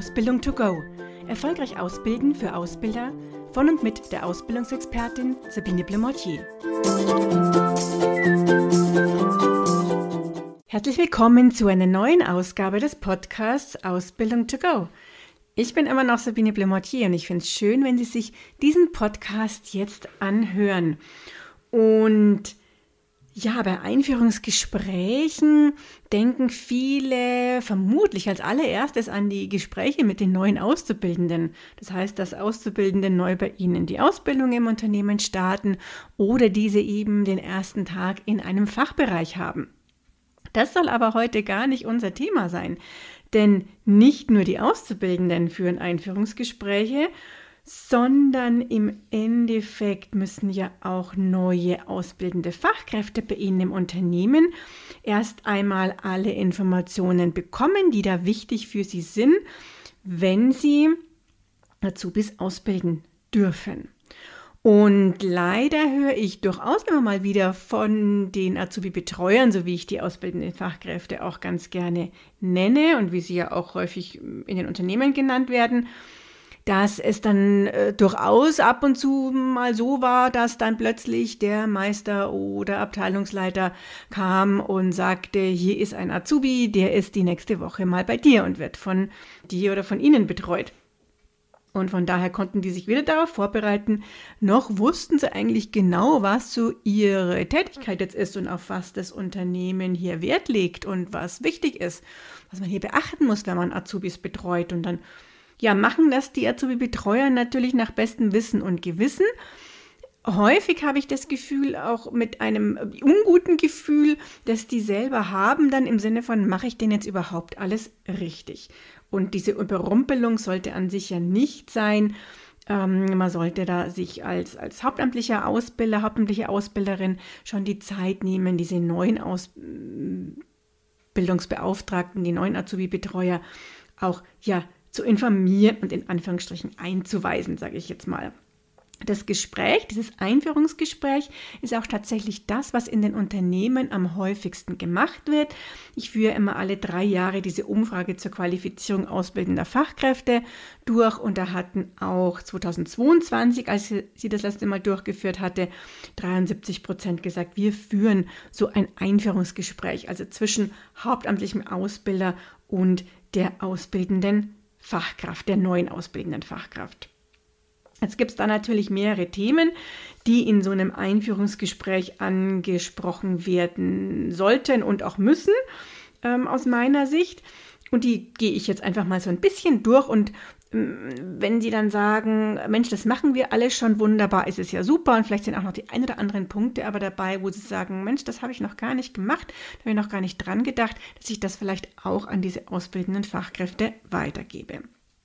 Ausbildung to go. Erfolgreich ausbilden für Ausbilder von und mit der Ausbildungsexpertin Sabine Blemortier. Herzlich willkommen zu einer neuen Ausgabe des Podcasts Ausbildung to go. Ich bin immer noch Sabine Blemortier und ich finde es schön, wenn Sie sich diesen Podcast jetzt anhören. Und ja, bei Einführungsgesprächen denken viele vermutlich als allererstes an die Gespräche mit den neuen Auszubildenden. Das heißt, dass Auszubildende neu bei ihnen die Ausbildung im Unternehmen starten oder diese eben den ersten Tag in einem Fachbereich haben. Das soll aber heute gar nicht unser Thema sein, denn nicht nur die Auszubildenden führen Einführungsgespräche, sondern im Endeffekt müssen ja auch neue ausbildende Fachkräfte bei Ihnen im Unternehmen erst einmal alle Informationen bekommen, die da wichtig für Sie sind, wenn Sie Azubis ausbilden dürfen. Und leider höre ich durchaus immer mal wieder von den Azubi-Betreuern, so wie ich die ausbildenden Fachkräfte auch ganz gerne nenne und wie sie ja auch häufig in den Unternehmen genannt werden, dass es dann äh, durchaus ab und zu mal so war, dass dann plötzlich der Meister oder Abteilungsleiter kam und sagte, hier ist ein Azubi, der ist die nächste Woche mal bei dir und wird von dir oder von Ihnen betreut. Und von daher konnten die sich weder darauf vorbereiten, noch wussten sie eigentlich genau, was so ihre Tätigkeit jetzt ist und auf was das Unternehmen hier Wert legt und was wichtig ist, was man hier beachten muss, wenn man Azubis betreut. Und dann ja, machen das die Azubi-Betreuer natürlich nach bestem Wissen und Gewissen. Häufig habe ich das Gefühl, auch mit einem unguten Gefühl, dass die selber haben, dann im Sinne von, mache ich denn jetzt überhaupt alles richtig? Und diese Überrumpelung sollte an sich ja nicht sein. Ähm, man sollte da sich als, als hauptamtlicher Ausbilder, hauptamtliche Ausbilderin schon die Zeit nehmen, diese neuen Ausbildungsbeauftragten, die neuen Azubi-Betreuer auch ja zu informieren und in Anführungsstrichen einzuweisen, sage ich jetzt mal. Das Gespräch, dieses Einführungsgespräch ist auch tatsächlich das, was in den Unternehmen am häufigsten gemacht wird. Ich führe immer alle drei Jahre diese Umfrage zur Qualifizierung ausbildender Fachkräfte durch und da hatten auch 2022, als sie das letzte Mal durchgeführt hatte, 73 Prozent gesagt, wir führen so ein Einführungsgespräch, also zwischen hauptamtlichem Ausbilder und der ausbildenden Fachkraft, der neuen ausbildenden Fachkraft. Jetzt gibt es da natürlich mehrere Themen, die in so einem Einführungsgespräch angesprochen werden sollten und auch müssen, ähm, aus meiner Sicht. Und die gehe ich jetzt einfach mal so ein bisschen durch und wenn sie dann sagen, Mensch, das machen wir alles schon wunderbar, ist es ja super und vielleicht sind auch noch die ein oder anderen Punkte aber dabei, wo sie sagen, Mensch, das habe ich noch gar nicht gemacht, da habe ich noch gar nicht dran gedacht, dass ich das vielleicht auch an diese ausbildenden Fachkräfte weitergebe.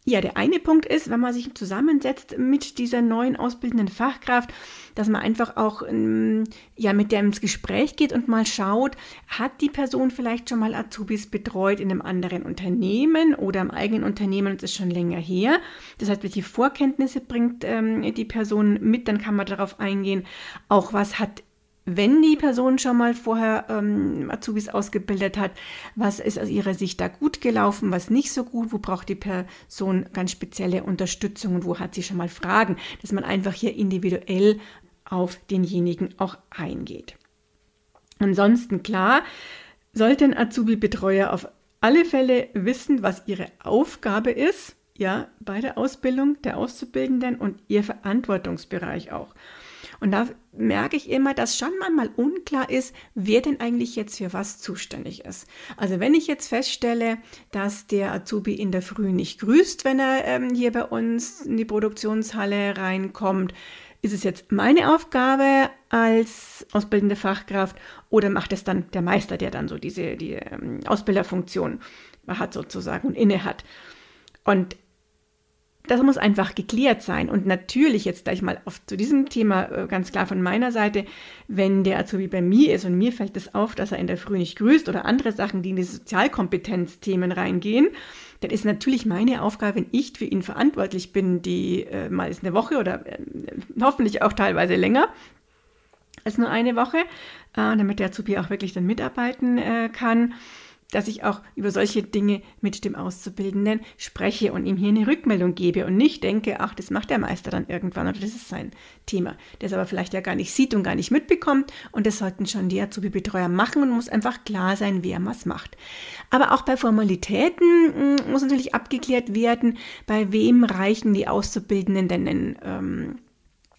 Ja, der eine Punkt ist, wenn man sich zusammensetzt mit dieser neuen ausbildenden Fachkraft, dass man einfach auch ähm, ja mit der ins Gespräch geht und mal schaut, hat die Person vielleicht schon mal Azubis betreut in einem anderen Unternehmen oder im eigenen Unternehmen und ist schon länger her. Das heißt, welche Vorkenntnisse bringt ähm, die Person mit, dann kann man darauf eingehen. Auch was hat wenn die Person schon mal vorher ähm, Azubis ausgebildet hat, was ist aus ihrer Sicht da gut gelaufen, was nicht so gut, wo braucht die Person ganz spezielle Unterstützung und wo hat sie schon mal Fragen, dass man einfach hier individuell auf denjenigen auch eingeht. Ansonsten klar, sollte ein Azubi-Betreuer auf alle Fälle wissen, was ihre Aufgabe ist, ja, bei der Ausbildung der Auszubildenden und ihr Verantwortungsbereich auch. Und da merke ich immer, dass schon manchmal unklar ist, wer denn eigentlich jetzt für was zuständig ist. Also wenn ich jetzt feststelle, dass der Azubi in der Früh nicht grüßt, wenn er ähm, hier bei uns in die Produktionshalle reinkommt, ist es jetzt meine Aufgabe als ausbildende Fachkraft oder macht es dann der Meister, der dann so diese die, ähm, Ausbilderfunktion hat sozusagen und inne hat? Und das muss einfach geklärt sein. Und natürlich jetzt gleich mal auf, zu diesem Thema äh, ganz klar von meiner Seite, wenn der Azubi bei mir ist und mir fällt es auf, dass er in der Früh nicht grüßt oder andere Sachen, die in die Sozialkompetenzthemen reingehen, dann ist natürlich meine Aufgabe, wenn ich für ihn verantwortlich bin, die äh, mal ist eine Woche oder äh, hoffentlich auch teilweise länger als nur eine Woche, äh, damit der Azubi auch wirklich dann mitarbeiten äh, kann dass ich auch über solche Dinge mit dem Auszubildenden spreche und ihm hier eine Rückmeldung gebe und nicht denke, ach, das macht der Meister dann irgendwann oder das ist sein Thema, es aber vielleicht ja gar nicht sieht und gar nicht mitbekommt und das sollten schon die Azubi-Betreuer machen und muss einfach klar sein, wer was macht. Aber auch bei Formalitäten hm, muss natürlich abgeklärt werden, bei wem reichen die Auszubildenden denn ähm,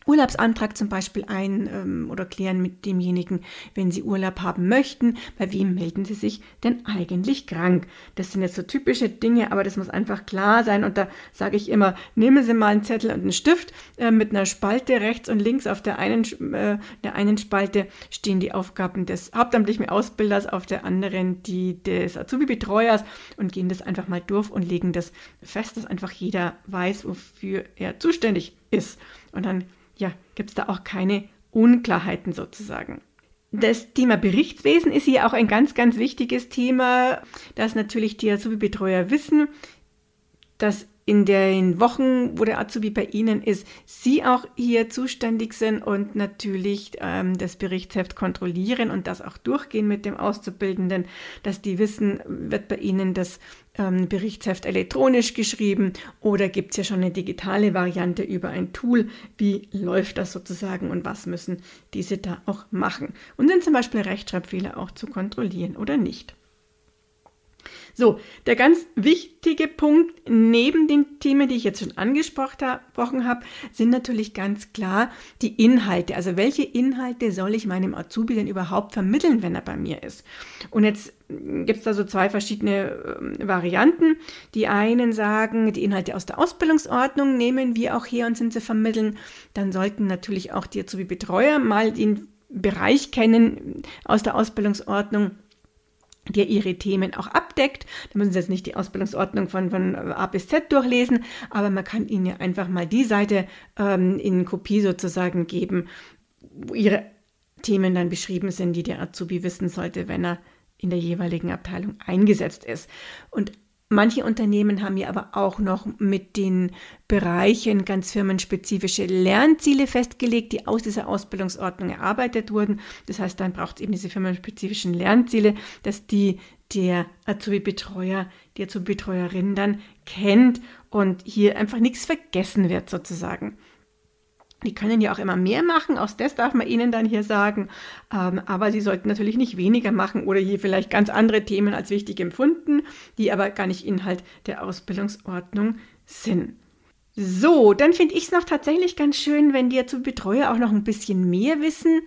Urlaubsantrag zum Beispiel ein ähm, oder klären mit demjenigen, wenn Sie Urlaub haben möchten. Bei wem melden Sie sich denn eigentlich krank? Das sind jetzt so typische Dinge, aber das muss einfach klar sein. Und da sage ich immer, nehmen Sie mal einen Zettel und einen Stift äh, mit einer Spalte rechts und links. Auf der einen, äh, der einen Spalte stehen die Aufgaben des hauptamtlichen Ausbilders, auf der anderen die des Azubi-Betreuers und gehen das einfach mal durch und legen das fest, dass einfach jeder weiß, wofür er zuständig ist. Und dann ja, gibt es da auch keine Unklarheiten sozusagen. Das Thema Berichtswesen ist hier auch ein ganz, ganz wichtiges Thema, dass natürlich die Azubi-Betreuer wissen, dass in den Wochen, wo der Azubi bei Ihnen ist, Sie auch hier zuständig sind und natürlich ähm, das Berichtsheft kontrollieren und das auch durchgehen mit dem Auszubildenden, dass die wissen, wird bei Ihnen das ähm, Berichtsheft elektronisch geschrieben oder gibt es ja schon eine digitale Variante über ein Tool? Wie läuft das sozusagen und was müssen diese da auch machen? Und sind zum Beispiel Rechtschreibfehler auch zu kontrollieren oder nicht? So, der ganz wichtige Punkt neben den Themen, die ich jetzt schon angesprochen habe, sind natürlich ganz klar die Inhalte. Also welche Inhalte soll ich meinem Azubi denn überhaupt vermitteln, wenn er bei mir ist? Und jetzt gibt es da so zwei verschiedene äh, Varianten. Die einen sagen, die Inhalte aus der Ausbildungsordnung nehmen wir auch her und sind sie vermitteln. Dann sollten natürlich auch die Azubi-Betreuer mal den Bereich kennen aus der Ausbildungsordnung der ihre Themen auch abdeckt. Da müssen Sie jetzt nicht die Ausbildungsordnung von, von A bis Z durchlesen, aber man kann Ihnen ja einfach mal die Seite ähm, in Kopie sozusagen geben, wo Ihre Themen dann beschrieben sind, die der Azubi wissen sollte, wenn er in der jeweiligen Abteilung eingesetzt ist. Und Manche Unternehmen haben ja aber auch noch mit den Bereichen ganz firmenspezifische Lernziele festgelegt, die aus dieser Ausbildungsordnung erarbeitet wurden. Das heißt, dann braucht es eben diese firmenspezifischen Lernziele, dass die der Azubi-Betreuer, die Azubi-Betreuerin dann kennt und hier einfach nichts vergessen wird sozusagen. Die können ja auch immer mehr machen, auch das darf man ihnen dann hier sagen. Ähm, aber sie sollten natürlich nicht weniger machen oder hier vielleicht ganz andere Themen als wichtig empfunden, die aber gar nicht Inhalt der Ausbildungsordnung sind. So, dann finde ich es noch tatsächlich ganz schön, wenn die zu Betreuer auch noch ein bisschen mehr wissen.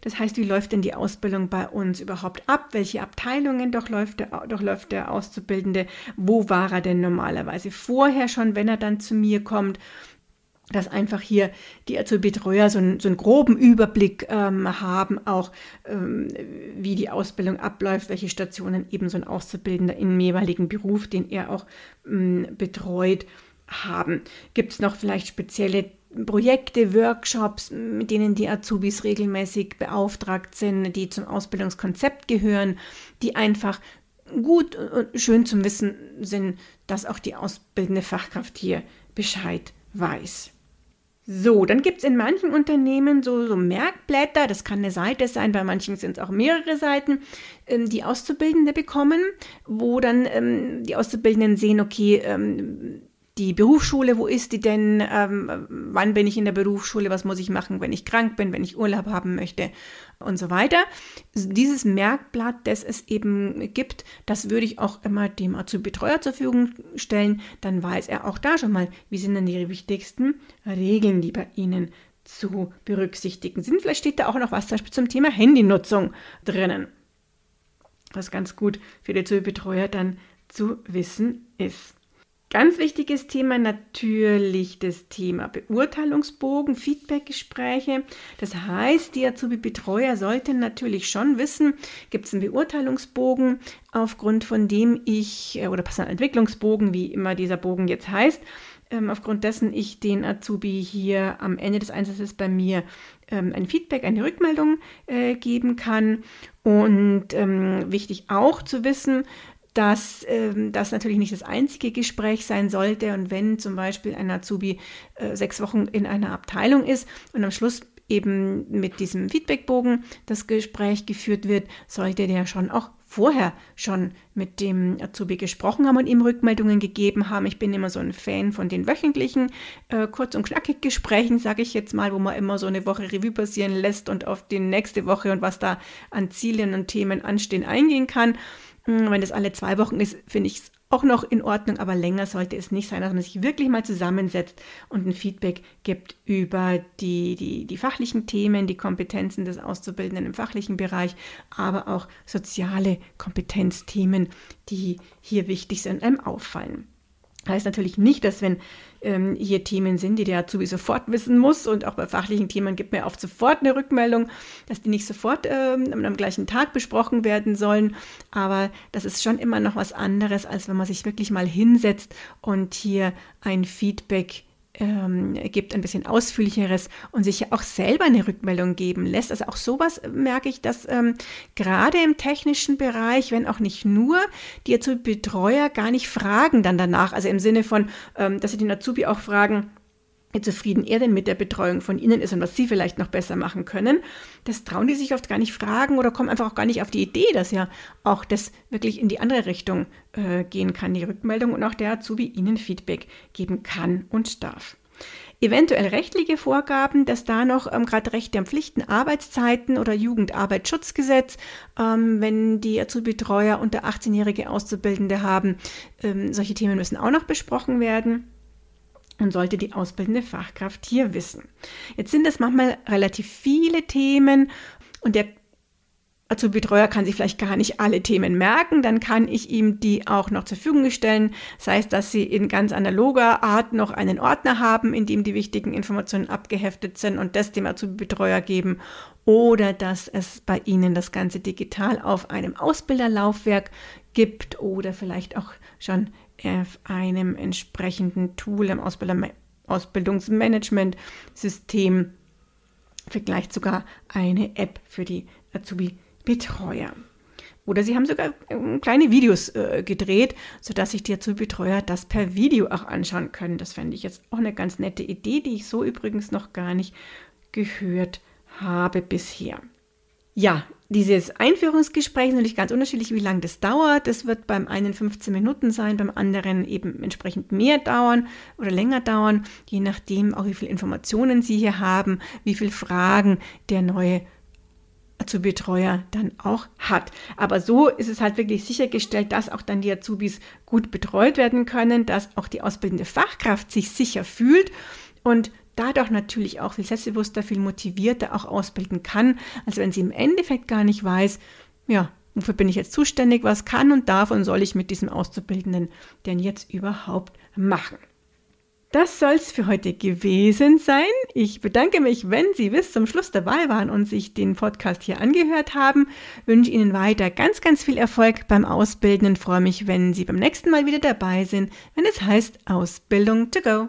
Das heißt, wie läuft denn die Ausbildung bei uns überhaupt ab? Welche Abteilungen durchläuft der, durchläuft der Auszubildende? Wo war er denn normalerweise vorher schon, wenn er dann zu mir kommt? Dass einfach hier die Azubi-Betreuer so, einen, so einen groben Überblick ähm, haben, auch ähm, wie die Ausbildung abläuft, welche Stationen eben so ein Auszubildender im jeweiligen Beruf, den er auch ähm, betreut, haben. Gibt es noch vielleicht spezielle Projekte, Workshops, mit denen die Azubis regelmäßig beauftragt sind, die zum Ausbildungskonzept gehören, die einfach gut und schön zum Wissen sind, dass auch die ausbildende Fachkraft hier Bescheid weiß. So, dann gibt es in manchen Unternehmen so, so, Merkblätter, das kann eine Seite sein, bei manchen sind es auch mehrere Seiten, ähm, die Auszubildende bekommen, wo dann ähm, die Auszubildenden sehen, okay, ähm, die Berufsschule, wo ist die denn? Ähm, wann bin ich in der Berufsschule? Was muss ich machen, wenn ich krank bin, wenn ich Urlaub haben möchte und so weiter. Dieses Merkblatt, das es eben gibt, das würde ich auch immer dem Azubi-Betreuer zur Verfügung stellen. Dann weiß er auch da schon mal, wie sind denn die wichtigsten Regeln, die bei Ihnen zu berücksichtigen sind. Vielleicht steht da auch noch was zum Thema Handynutzung drinnen, was ganz gut für die Azubi-Betreuer dann zu wissen ist. Ganz wichtiges Thema natürlich das Thema Beurteilungsbogen, Feedbackgespräche. Das heißt, die Azubi-Betreuer sollten natürlich schon wissen, gibt es einen Beurteilungsbogen, aufgrund von dem ich, äh, oder Personalentwicklungsbogen, wie immer dieser Bogen jetzt heißt, ähm, aufgrund dessen ich den Azubi hier am Ende des Einsatzes bei mir ähm, ein Feedback, eine Rückmeldung äh, geben kann. Und ähm, wichtig auch zu wissen, dass ähm, das natürlich nicht das einzige Gespräch sein sollte. Und wenn zum Beispiel ein Azubi äh, sechs Wochen in einer Abteilung ist und am Schluss eben mit diesem Feedbackbogen das Gespräch geführt wird, sollte der schon auch vorher schon mit dem Azubi gesprochen haben und ihm Rückmeldungen gegeben haben. Ich bin immer so ein Fan von den wöchentlichen, äh, kurz und knackig Gesprächen, sage ich jetzt mal, wo man immer so eine Woche Revue passieren lässt und auf die nächste Woche und was da an Zielen und Themen anstehen eingehen kann. Hm, wenn das alle zwei Wochen ist, finde ich es auch noch in Ordnung, aber länger sollte es nicht sein, dass man sich wirklich mal zusammensetzt und ein Feedback gibt über die, die, die fachlichen Themen, die Kompetenzen des Auszubildenden im fachlichen Bereich, aber auch soziale Kompetenzthemen, die hier wichtig sind, einem auffallen. Heißt natürlich nicht, dass wenn ähm, hier Themen sind, die der Azubi sofort wissen muss und auch bei fachlichen Themen gibt mir oft sofort eine Rückmeldung, dass die nicht sofort ähm, am gleichen Tag besprochen werden sollen. Aber das ist schon immer noch was anderes, als wenn man sich wirklich mal hinsetzt und hier ein Feedback ähm, gibt, ein bisschen ausführlicheres und sich ja auch selber eine Rückmeldung geben lässt. Also auch sowas merke ich, dass ähm, gerade im technischen Bereich, wenn auch nicht nur, die Azubi-Betreuer gar nicht fragen dann danach. Also im Sinne von, ähm, dass sie den Azubi auch fragen, wie zufrieden er denn mit der Betreuung von ihnen ist und was sie vielleicht noch besser machen können, das trauen die sich oft gar nicht fragen oder kommen einfach auch gar nicht auf die Idee, dass ja auch das wirklich in die andere Richtung äh, gehen kann, die Rückmeldung und auch der Azubi ihnen Feedback geben kann und darf. Eventuell rechtliche Vorgaben, dass da noch ähm, gerade Rechte und Pflichten, Arbeitszeiten oder Jugendarbeitsschutzgesetz, ähm, wenn die Azubi-Betreuer unter 18-jährige Auszubildende haben, ähm, solche Themen müssen auch noch besprochen werden und sollte die ausbildende Fachkraft hier wissen. Jetzt sind es manchmal relativ viele Themen und der Azubi-Betreuer kann sich vielleicht gar nicht alle Themen merken, dann kann ich ihm die auch noch zur Verfügung stellen. Sei es, dass sie in ganz analoger Art noch einen Ordner haben, in dem die wichtigen Informationen abgeheftet sind und das dem Azubi-Betreuer geben oder dass es bei Ihnen das Ganze digital auf einem Ausbilderlaufwerk gibt oder vielleicht auch schon auf einem entsprechenden Tool im Ausbildungsmanagement-System, vielleicht sogar eine App für die Azubi-Betreuer. Oder sie haben sogar ähm, kleine Videos äh, gedreht, sodass sich die Azubi-Betreuer das per Video auch anschauen können. Das fände ich jetzt auch eine ganz nette Idee, die ich so übrigens noch gar nicht gehört habe bisher. Ja, dieses Einführungsgespräch ist natürlich ganz unterschiedlich, wie lange das dauert. Das wird beim einen 15 Minuten sein, beim anderen eben entsprechend mehr dauern oder länger dauern, je nachdem auch wie viele Informationen Sie hier haben, wie viele Fragen der neue Azubi-Betreuer dann auch hat. Aber so ist es halt wirklich sichergestellt, dass auch dann die Azubis gut betreut werden können, dass auch die ausbildende Fachkraft sich sicher fühlt und dadurch natürlich auch viel selbstbewusster, viel motivierter auch ausbilden kann, als wenn sie im Endeffekt gar nicht weiß, ja, wofür bin ich jetzt zuständig, was kann und darf und soll ich mit diesem Auszubildenden denn jetzt überhaupt machen. Das soll es für heute gewesen sein. Ich bedanke mich, wenn Sie bis zum Schluss dabei waren und sich den Podcast hier angehört haben. Wünsche Ihnen weiter ganz, ganz viel Erfolg beim Ausbilden und freue mich, wenn Sie beim nächsten Mal wieder dabei sind, wenn es heißt Ausbildung to go.